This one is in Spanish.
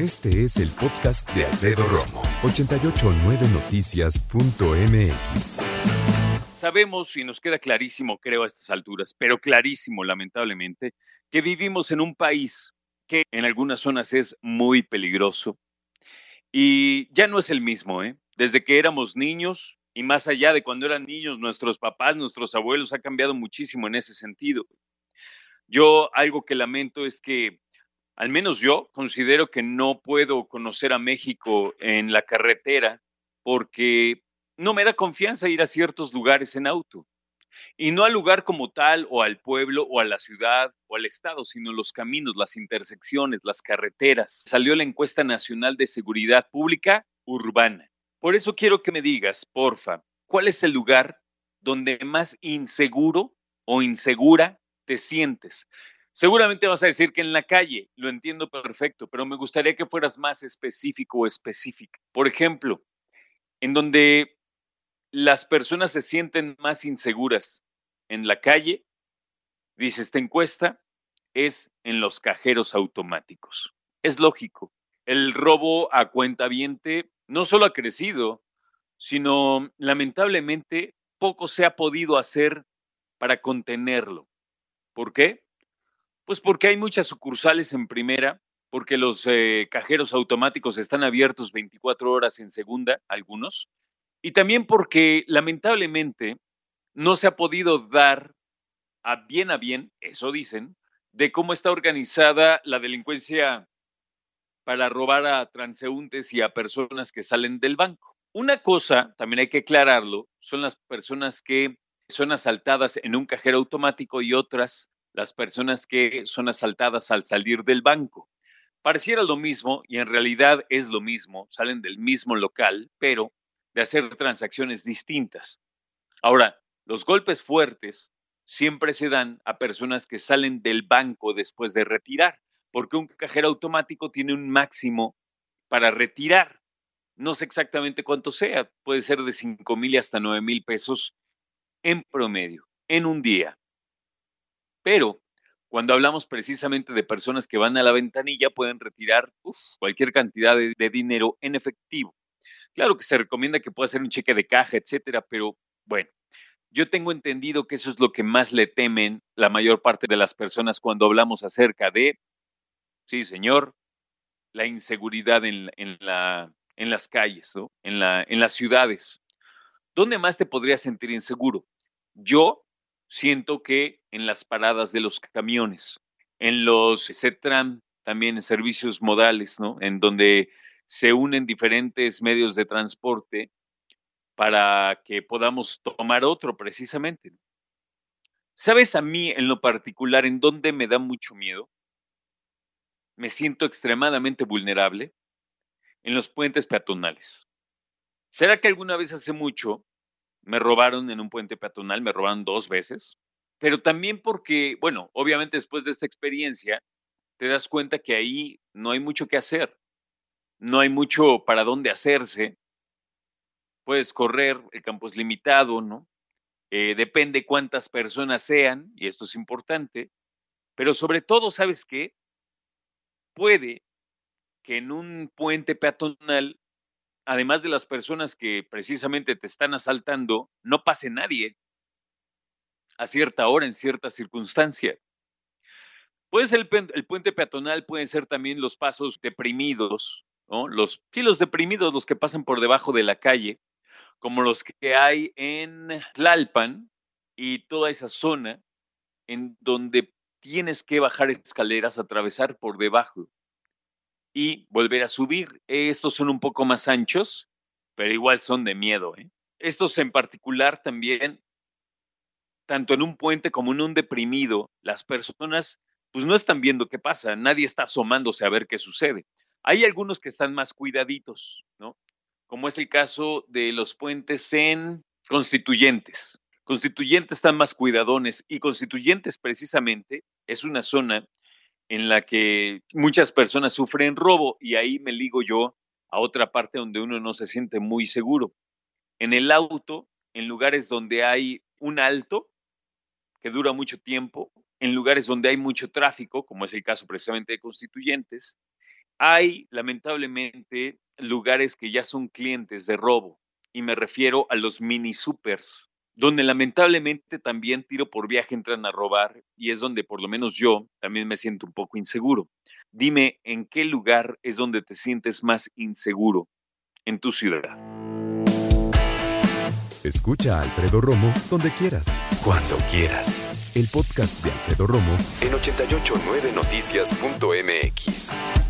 Este es el podcast de Alfredo Romo, 889noticias.mx. Sabemos y nos queda clarísimo, creo, a estas alturas, pero clarísimo, lamentablemente, que vivimos en un país que en algunas zonas es muy peligroso y ya no es el mismo, ¿eh? Desde que éramos niños y más allá de cuando eran niños, nuestros papás, nuestros abuelos, ha cambiado muchísimo en ese sentido. Yo algo que lamento es que, al menos yo, considero que no puedo conocer a México en la carretera porque no me da confianza ir a ciertos lugares en auto. Y no al lugar como tal, o al pueblo, o a la ciudad, o al estado, sino los caminos, las intersecciones, las carreteras. Salió la encuesta nacional de seguridad pública urbana. Por eso quiero que me digas, porfa, ¿cuál es el lugar donde más inseguro o insegura te sientes. Seguramente vas a decir que en la calle, lo entiendo perfecto, pero me gustaría que fueras más específico o específica. Por ejemplo, en donde las personas se sienten más inseguras en la calle, dice esta encuesta, es en los cajeros automáticos. Es lógico. El robo a cuenta viente no solo ha crecido, sino lamentablemente poco se ha podido hacer para contenerlo. ¿Por qué? Pues porque hay muchas sucursales en primera, porque los eh, cajeros automáticos están abiertos 24 horas en segunda, algunos, y también porque lamentablemente no se ha podido dar a bien a bien, eso dicen, de cómo está organizada la delincuencia para robar a transeúntes y a personas que salen del banco. Una cosa, también hay que aclararlo, son las personas que son asaltadas en un cajero automático y otras las personas que son asaltadas al salir del banco. Pareciera lo mismo y en realidad es lo mismo, salen del mismo local, pero de hacer transacciones distintas. Ahora, los golpes fuertes siempre se dan a personas que salen del banco después de retirar, porque un cajero automático tiene un máximo para retirar. No sé exactamente cuánto sea, puede ser de 5 mil hasta 9 mil pesos en promedio, en un día. Pero cuando hablamos precisamente de personas que van a la ventanilla, pueden retirar cualquier cantidad de, dinero en efectivo. Claro que se recomienda que pueda ser un cheque de caja, etcétera, pero bueno, yo tengo entendido que eso es lo que más le temen la mayor parte de las personas cuando hablamos acerca de, sí, señor, la inseguridad en, en, la, en las calles, ¿no? en, en las ciudades. ¿Dónde más te podrías sentir inseguro? Yo siento que en las paradas de los camiones, en los CETRAM, también en servicios modales, ¿no? En donde se unen diferentes medios de transporte para que podamos tomar otro precisamente. ¿Sabes a mí en lo particular en dónde me da mucho miedo? Me siento extremadamente vulnerable en los puentes peatonales. ¿Será que alguna vez hace mucho me robaron en un puente peatonal, me robaron dos veces, pero también porque, bueno, obviamente después de esta experiencia, te das cuenta que ahí no hay mucho que hacer, no hay mucho para dónde hacerse, puedes correr, el campo es limitado, ¿no? Eh, depende cuántas personas sean, y esto es importante, pero sobre todo, ¿sabes qué? Puede que en un puente peatonal además de las personas que precisamente te están asaltando, no pase nadie a cierta hora, en cierta circunstancia. Puede ser el, puente peatonal, pueden ser también los pasos deprimidos. Los, sí, los deprimidos, los que pasan por debajo de la calle, como los que hay en Tlalpan y toda esa zona en donde tienes que bajar escaleras, atravesar por debajo y volver a subir. Estos son un poco más anchos, pero igual son de miedo. ¿eh? Estos en particular también, tanto en un puente como en un deprimido, las personas pues no están viendo qué pasa, nadie está asomándose a ver qué sucede. Hay algunos que están más cuidaditos, ¿no? Como es el caso de los puentes en constituyentes. Constituyentes están más cuidadones y constituyentes precisamente es una zona en la que muchas personas sufren robo y ahí me ligo yo a otra parte donde uno no se siente muy seguro. En el auto, en lugares donde hay un alto que dura mucho tiempo, en lugares donde hay mucho tráfico, como es el caso precisamente de constituyentes, Hay, lamentablemente, lugares que ya son clientes de robo, y me refiero a los mini supers, donde lamentablemente también tiro por viaje entran a robar y es donde por lo menos yo también me siento un poco inseguro. Dime, ¿en qué lugar es donde te sientes más inseguro en tu ciudad? Escucha a Alfredo Romo donde quieras, cuando quieras. El podcast de Alfredo Romo en 889noticias.mx.